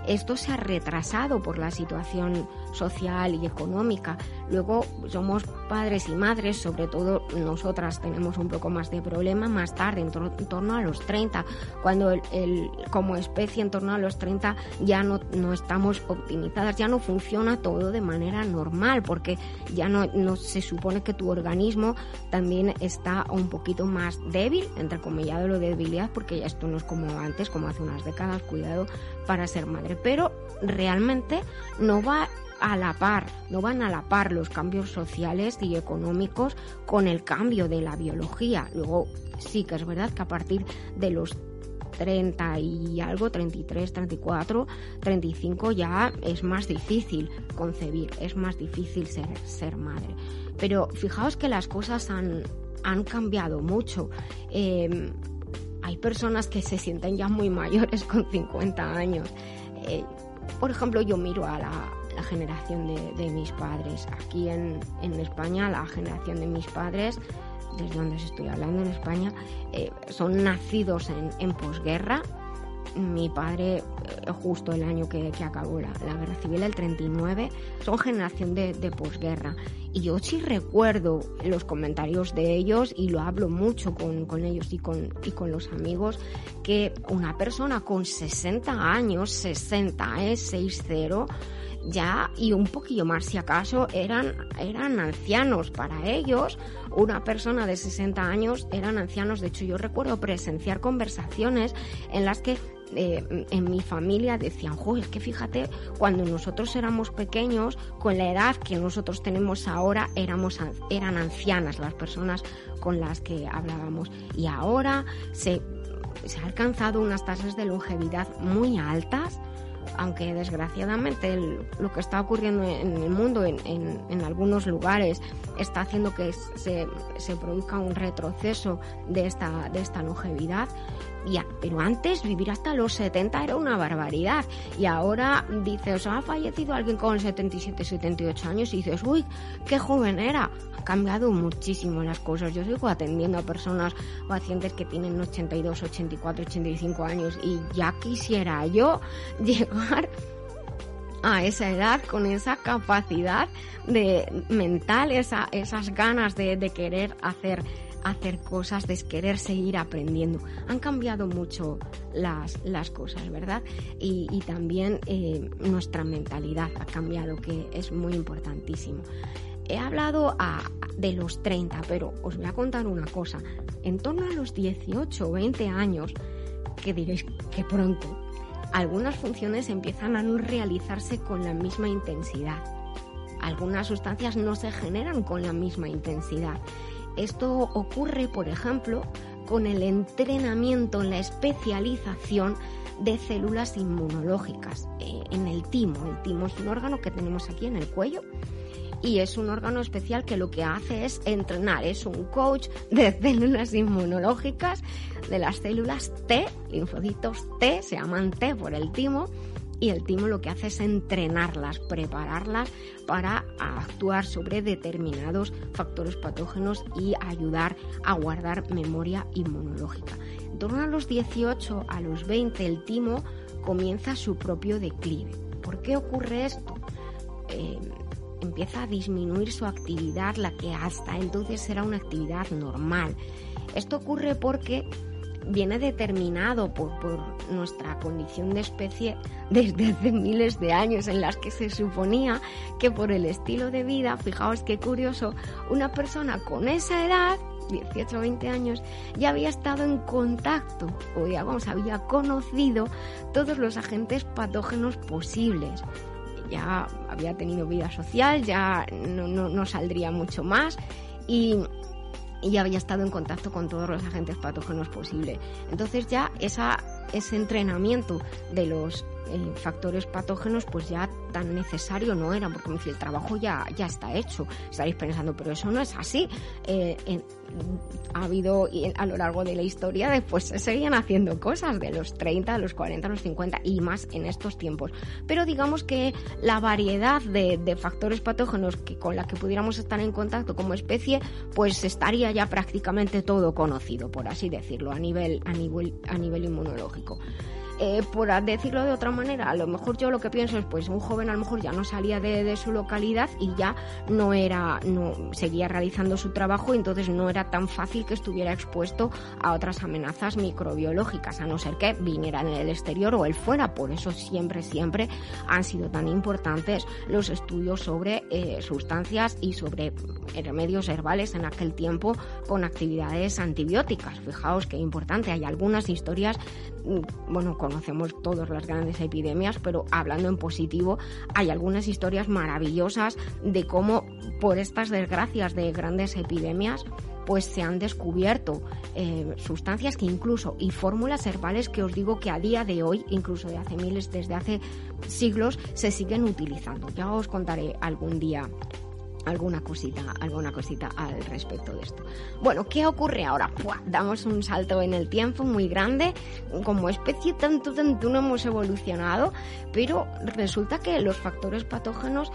Esto se ha retrasado por la situación social y económica. Luego somos padres y madres, sobre todo nosotras tenemos un poco más de problema más tarde, en, tor en torno a los 30, cuando el, como especie en torno a los 30 ya no, no, estamos optimizadas, ya no funciona todo de manera normal, porque ya no, no se supone que tu organismo también está un poquito más débil, entre comillas lo de debilidad, porque ya esto no es como antes, como hace unas décadas, cuidado para ser madre, pero realmente no va a la par, no van a la par los cambios sociales y económicos con el cambio de la biología. Luego sí que es verdad que a partir de los 30 y algo, 33, 34, 35 ya es más difícil concebir, es más difícil ser, ser madre. Pero fijaos que las cosas han, han cambiado mucho. Eh, hay personas que se sienten ya muy mayores con 50 años. Eh, por ejemplo, yo miro a la, la generación de, de, mis padres. Aquí en, en, España, la generación de mis padres, desde donde os estoy hablando en España, eh, son nacidos en, en posguerra. Mi padre, eh, justo el año que, que acabó la, la, guerra civil, el 39, son generación de, de posguerra. Y yo sí recuerdo los comentarios de ellos y lo hablo mucho con, con ellos y con, y con los amigos, que una persona con 60 años, 60 es ¿eh? 6-0, ya y un poquillo más si acaso eran, eran ancianos para ellos una persona de 60 años eran ancianos de hecho yo recuerdo presenciar conversaciones en las que eh, en mi familia decían, jo, es que fíjate, cuando nosotros éramos pequeños, con la edad que nosotros tenemos ahora, éramos, eran ancianas las personas con las que hablábamos. Y ahora se, se ha alcanzado unas tasas de longevidad muy altas aunque desgraciadamente lo que está ocurriendo en el mundo, en, algunos lugares, está haciendo que se, se, produzca un retroceso de esta, de esta longevidad, pero antes vivir hasta los 70 era una barbaridad. Y ahora dices, ha fallecido alguien con 77, 78 años y dices, uy, qué joven era. Ha cambiado muchísimo las cosas. Yo sigo atendiendo a personas, pacientes que tienen 82, 84, 85 años y ya quisiera yo llegar a esa edad con esa capacidad de mental, esa, esas ganas de querer hacer hacer cosas, de querer seguir aprendiendo. Han cambiado mucho las, las cosas, ¿verdad? Y, también eh, nuestra mentalidad ha cambiado, que es muy importantísimo. He hablado de los 30, pero os voy a contar una cosa. En torno a los 18 o 20 años, que diréis que pronto, algunas funciones empiezan a no realizarse con la misma intensidad. Algunas sustancias no se generan con la misma intensidad esto ocurre, por ejemplo, con el entrenamiento, la especialización de células inmunológicas eh, en el timo. El timo es un órgano que tenemos aquí en el cuello y es un órgano especial que lo que hace es entrenar, es un coach de células inmunológicas, de las células T, linfocitos T, se llaman T por el timo, y el timo lo que hace es entrenarlas, prepararlas para actuar sobre determinados factores patógenos y ayudar a guardar memoria inmunológica. En torno a los 18 a los 20 el timo comienza su propio declive. ¿Por qué ocurre esto? Eh, empieza a disminuir su actividad, la que hasta entonces era una actividad normal. Esto ocurre porque viene determinado por, nuestra condición de especie desde hace miles de años en las que se suponía que por el estilo de vida, fijaos qué curioso, una persona con esa edad 18 o 20 años, ya había estado en contacto o digamos había conocido todos los agentes patógenos posibles. Ya había tenido vida social, ya no, no saldría mucho más y y ya había estado en contacto con todos los agentes patógenos posibles. Entonces ya esa, ese entrenamiento de los eh, factores patógenos pues ya tan necesario no eran, porque el trabajo ya, ya está hecho. Estaréis pensando, pero eso no es así. Eh, ha habido a lo largo de la historia después se seguían haciendo cosas de los 30, los 40, los 50 y más en estos tiempos. Pero digamos que la variedad de, de factores patógenos que, con la que pudiéramos estar en contacto como especie, pues estaría ya prácticamente todo conocido, por así decirlo, a nivel, a nivel, a nivel inmunológico. Eh, por decirlo de otra manera, a lo mejor yo lo que pienso es, pues un joven a lo mejor ya no salía de, su localidad y ya no era, no seguía realizando su trabajo entonces no era tan fácil que estuviera expuesto a otras amenazas microbiológicas, a no ser que viniera en el exterior o él fuera. Por eso siempre, siempre han sido tan importantes los estudios sobre eh, sustancias y sobre remedios herbales en aquel tiempo con actividades antibióticas. Fijaos qué importante, hay algunas historias, mm, bueno, con conocemos todas las grandes epidemias, pero hablando en positivo, hay algunas historias maravillosas de cómo por estas desgracias de grandes epidemias, pues se han descubierto eh, sustancias que incluso y fórmulas herbales que os digo que a día de hoy, incluso de hace miles, desde hace siglos, se siguen utilizando. Ya os contaré algún día alguna cosita, alguna cosita al respecto de esto. Bueno, ¿qué ocurre ahora? Damos un salto en el tiempo muy grande, como especie tanto, tanto no hemos evolucionado, pero resulta que los factores patógenos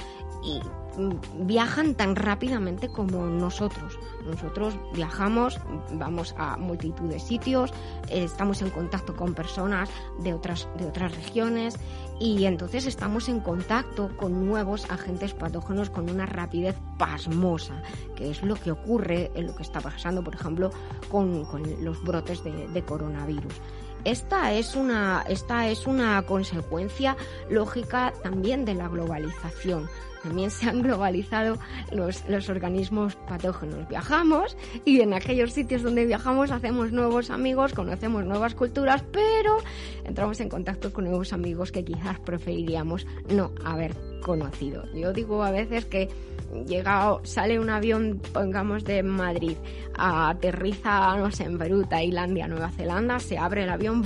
mm, viajan tan rápidamente como nosotros. Nosotros viajamos, vamos a multitud de sitios, estamos en contacto con personas de otras, de otras regiones y entonces estamos en contacto con nuevos agentes patógenos con una rapidez pasmosa, que es lo que ocurre en lo que está pasando, por ejemplo, con, los brotes de, coronavirus. Esta es una, esta es una consecuencia lógica también de la globalización también se han globalizado los, los, organismos patógenos. Viajamos y en aquellos sitios donde viajamos hacemos nuevos amigos, conocemos nuevas culturas, pero entramos en contacto con nuevos amigos que quizás preferiríamos no haber conocido. Yo digo a veces que llega, sale un avión, pongamos de Madrid, aterriza, no sé, en Perú, Tailandia, Nueva Zelanda, se abre el avión.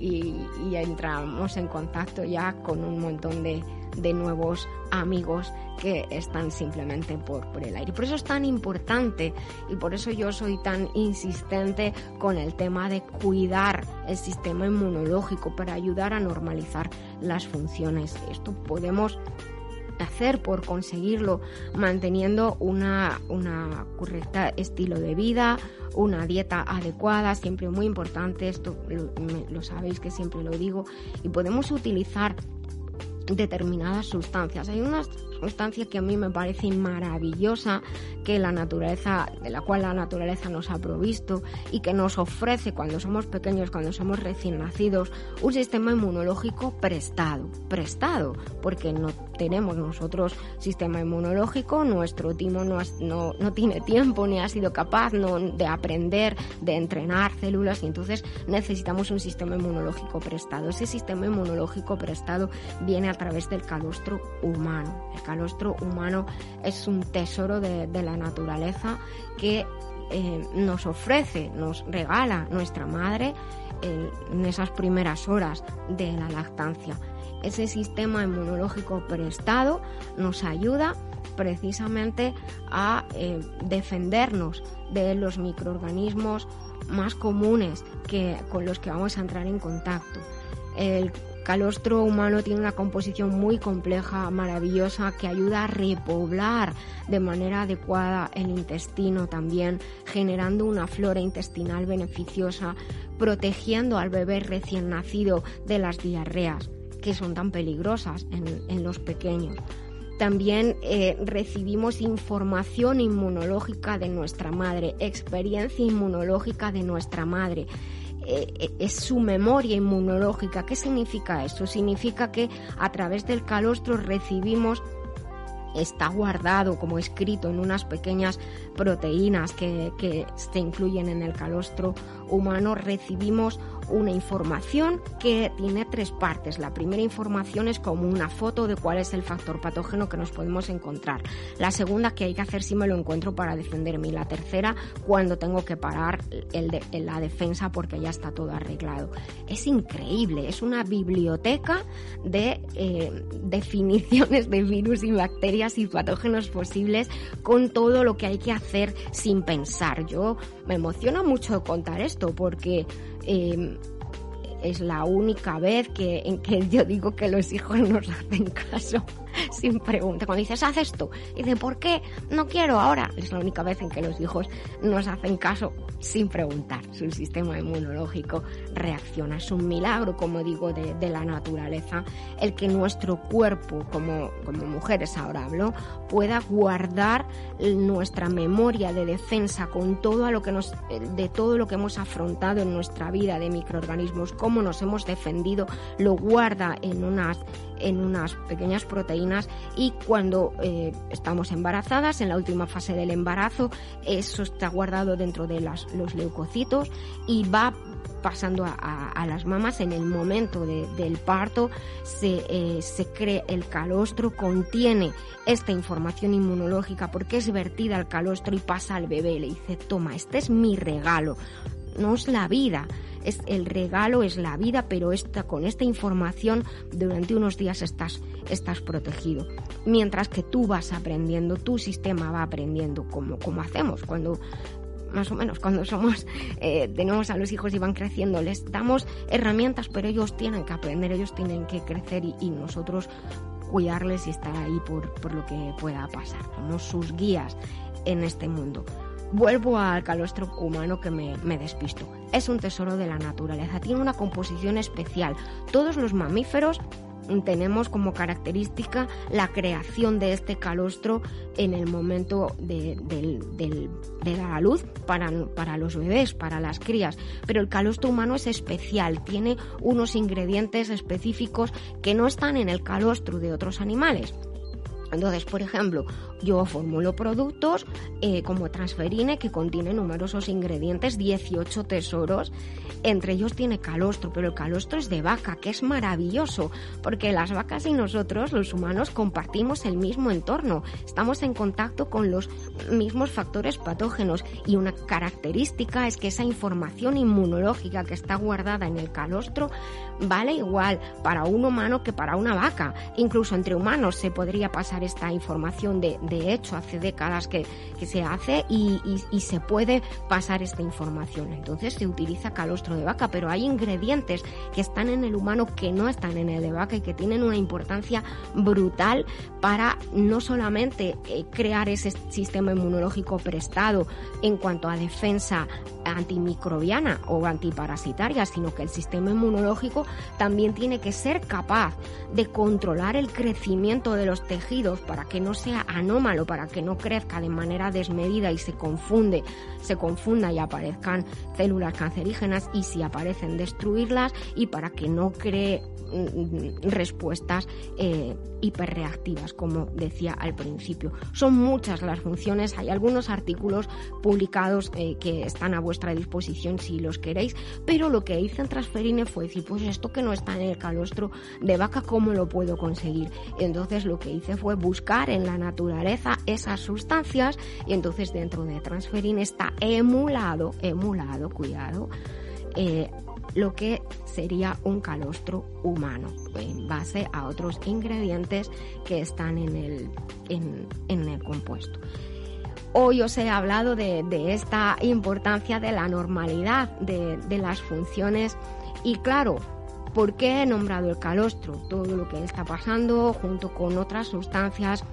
Y, y entramos en contacto ya con un montón de, de nuevos amigos que están simplemente por, por, el aire. Por eso es tan importante y por eso yo soy tan insistente con el tema de cuidar el sistema inmunológico para ayudar a normalizar las funciones. Esto podemos hacer por conseguirlo manteniendo una, una correcta estilo de vida, una dieta adecuada, siempre muy importante, esto lo, lo sabéis que siempre lo digo, y podemos utilizar determinadas sustancias. Hay una sustancia que a mí me parece maravillosa, que la naturaleza, de la cual la naturaleza nos ha provisto y que nos ofrece cuando somos pequeños, cuando somos recién nacidos, un sistema inmunológico prestado, prestado, porque no tenemos nosotros sistema inmunológico, nuestro timo no, no, no tiene tiempo ni ha sido capaz de aprender, de entrenar células y entonces necesitamos un sistema inmunológico prestado. Ese sistema inmunológico prestado viene a través del calostro humano. El calostro humano es un tesoro de, la naturaleza que eh, nos ofrece, nos regala nuestra madre eh, en esas primeras horas de la lactancia. Ese sistema inmunológico prestado nos ayuda precisamente a eh, defendernos de los microorganismos más comunes que, con los que vamos a entrar en contacto. El calostro humano tiene una composición muy compleja, maravillosa, que ayuda a repoblar de manera adecuada el intestino también, generando una flora intestinal beneficiosa, protegiendo al bebé recién nacido de las diarreas, que son tan peligrosas en, los pequeños. También eh, recibimos información inmunológica de nuestra madre, experiencia inmunológica de nuestra madre. Eh, es su memoria inmunológica. ¿Qué significa eso? Significa que a través del calostro recibimos está guardado como escrito en unas pequeñas proteínas que, que, se incluyen en el calostro humano, recibimos una información que tiene tres partes. La primera información es como una foto de cuál es el factor patógeno que nos podemos encontrar. La segunda, que hay que hacer si me lo encuentro para defenderme. Y la tercera, cuando tengo que parar el la defensa porque ya está todo arreglado. Es increíble, es una biblioteca de eh, definiciones de virus y bacterias y patógenos posibles con todo lo que hay que hacer sin pensar. Yo me emociona mucho contar esto porque eh, es la única vez que, en que yo digo que los hijos nos hacen caso sin pregunta. Cuando dices, haz esto, y dice, ¿por qué? No quiero ahora. Es la única vez en que los hijos nos hacen caso sin preguntar. Su sistema inmunológico reacciona. Es un milagro, como digo, de, de la naturaleza, el que nuestro cuerpo, como, como mujeres ahora hablo, pueda guardar nuestra memoria de defensa con todo a lo que nos, de todo lo que hemos afrontado en nuestra vida de microorganismos, cómo nos hemos defendido, lo guarda en unas en unas pequeñas proteínas y cuando eh, estamos embarazadas, en la última fase del embarazo, eso está guardado dentro de los leucocitos y va pasando a, las mamas. En el momento de, del parto se, eh, cree el calostro contiene esta información inmunológica porque es vertida al calostro y pasa al bebé. Le dice toma este es mi regalo no es la vida es el regalo es la vida, pero esta, con esta información durante unos días estás, estás protegido. Mientras que tú vas aprendiendo, tu sistema va aprendiendo como, como hacemos. Cuando más o menos cuando somos eh, tenemos a los hijos y van creciendo les damos herramientas pero ellos tienen que aprender ellos tienen que crecer y, y nosotros cuidarles y estar ahí por, por lo que pueda pasar. Somos sus guías en este mundo vuelvo al calostro humano que me, despisto. Es un tesoro de la naturaleza, tiene una composición especial. Todos los mamíferos tenemos como característica la creación de este calostro en el momento de, la luz para, para los bebés, para las crías. Pero el calostro humano es especial, tiene unos ingredientes específicos que no están en el calostro de otros animales. Entonces, por ejemplo, yo formulo productos eh, como transferine que contiene numerosos ingredientes, 18 tesoros. Entre ellos tiene calostro, pero el calostro es de vaca, que es maravilloso, porque las vacas y nosotros, los humanos, compartimos el mismo entorno. Estamos en contacto con los mismos factores patógenos y una característica es que esa información inmunológica que está guardada en el calostro vale igual para un humano que para una vaca. Incluso entre humanos se podría pasar esta información de de hecho hace décadas que, se hace y, se puede pasar esta información. Entonces se utiliza calostro de vaca, pero hay ingredientes que están en el humano que no están en el de vaca y que tienen una importancia brutal para no solamente eh, crear ese sistema inmunológico prestado en cuanto a defensa antimicrobiana o antiparasitaria, sino que el sistema inmunológico también tiene que ser capaz de controlar el crecimiento de los tejidos para que no sea anómalo, para que no crezca de manera desmedida y se confunde, se confunda y aparezcan células cancerígenas y si aparecen destruirlas y para que no cree mm, respuestas eh, hiperreactivas, como decía al principio. Son muchas las funciones, hay algunos artículos publicados eh, que están a vuestra disposición si los queréis, pero lo que hice en Transferine fue decir, pues esto que no está en el calostro de vaca, ¿cómo lo puedo conseguir? Entonces lo que hice fue buscar en la naturaleza esas sustancias y entonces dentro de Transferine está emulado, emulado, cuidado, eh, lo que sería un calostro humano en base a otros ingredientes que están en el, en, el compuesto. Hoy os he hablado de, esta importancia de la normalidad de, de las funciones y claro, ¿por qué he nombrado el calostro? Todo lo que está pasando junto con otras sustancias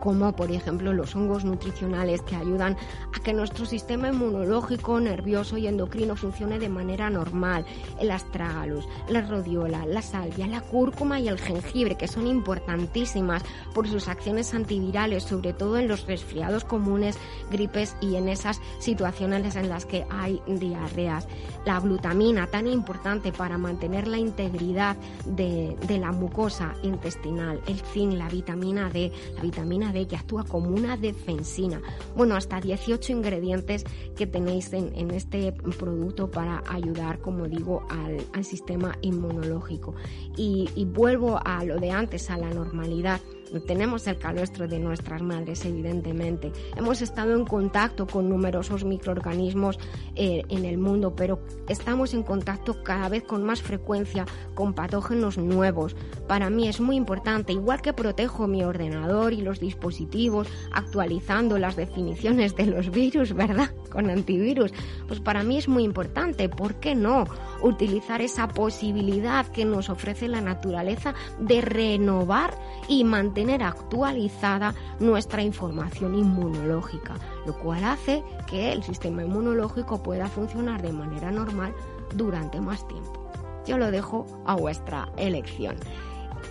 como por ejemplo los hongos nutricionales que ayudan a que nuestro sistema inmunológico, nervioso y endocrino funcione de manera normal, el astragalus, la rodiola, la salvia, la cúrcuma y el jengibre, que son importantísimas por sus acciones antivirales, sobre todo en los resfriados comunes, gripes y en esas situaciones en las que hay diarreas. La glutamina, tan importante para mantener la integridad de, de la mucosa intestinal, el zinc, la vitamina D, la vitamina D que actúa como una defensina. Bueno, hasta 18 ingredientes que tenéis en, este producto para ayudar, como digo, al, sistema inmunológico. y vuelvo a lo de antes, a la normalidad tenemos el calostro de nuestras madres, evidentemente. Hemos estado en contacto con numerosos microorganismos eh, en el mundo, pero estamos en contacto cada vez con más frecuencia con patógenos nuevos. Para mí es muy importante, igual que protejo mi ordenador y los dispositivos actualizando las definiciones de los virus, ¿verdad? Con antivirus, pues para mí es muy importante, ¿por qué no? Utilizar esa posibilidad que nos ofrece la naturaleza de renovar y mantener tener actualizada nuestra información inmunológica, lo cual hace que el sistema inmunológico pueda funcionar de manera normal durante más tiempo. Yo lo dejo a vuestra elección.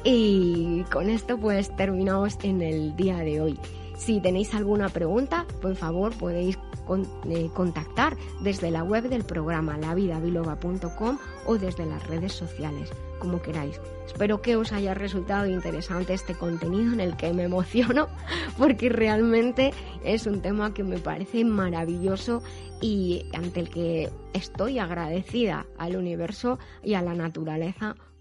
Y con esto pues terminamos en el día de hoy. Si tenéis alguna pregunta, por favor podéis eh, contactar desde la web del programa lavidabiloba.com o desde las redes sociales como queráis. Espero que os haya resultado interesante este contenido en el que me emociono porque realmente es un tema que me parece maravilloso y ante el que estoy agradecida al universo y a la naturaleza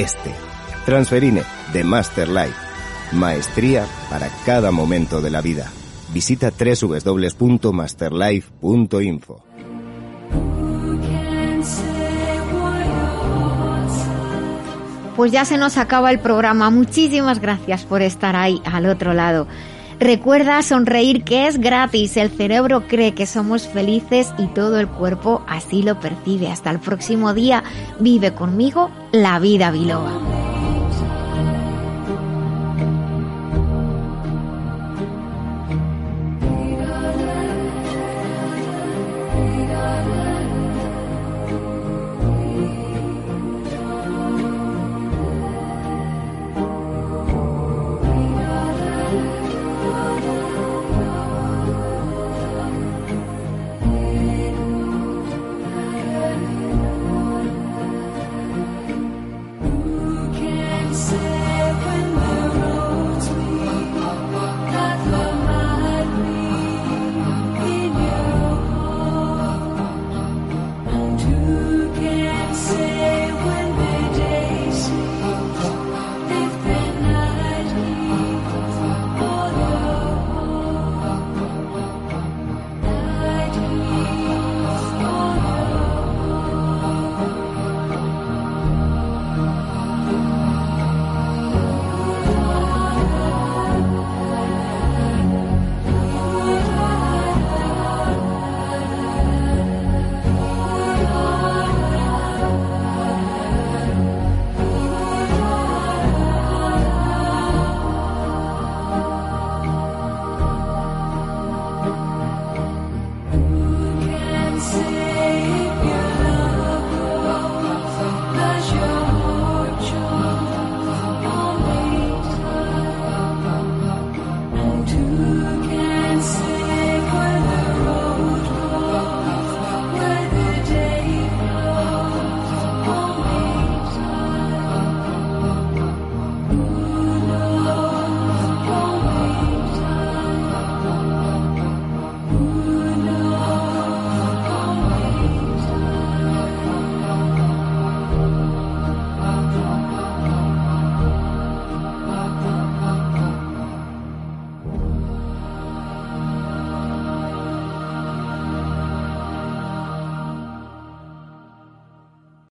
este. Transferine de Master Life. Maestría para cada momento de la vida. Visita www.masterlife.info. pues ya se nos acaba el programa. Muchísimas gracias por estar ahí al otro lado. Recuerda sonreír que es gratis. El cerebro cree que somos felices y todo el cuerpo así lo percibe. Hasta el próximo día. Vive conmigo la vida biloba.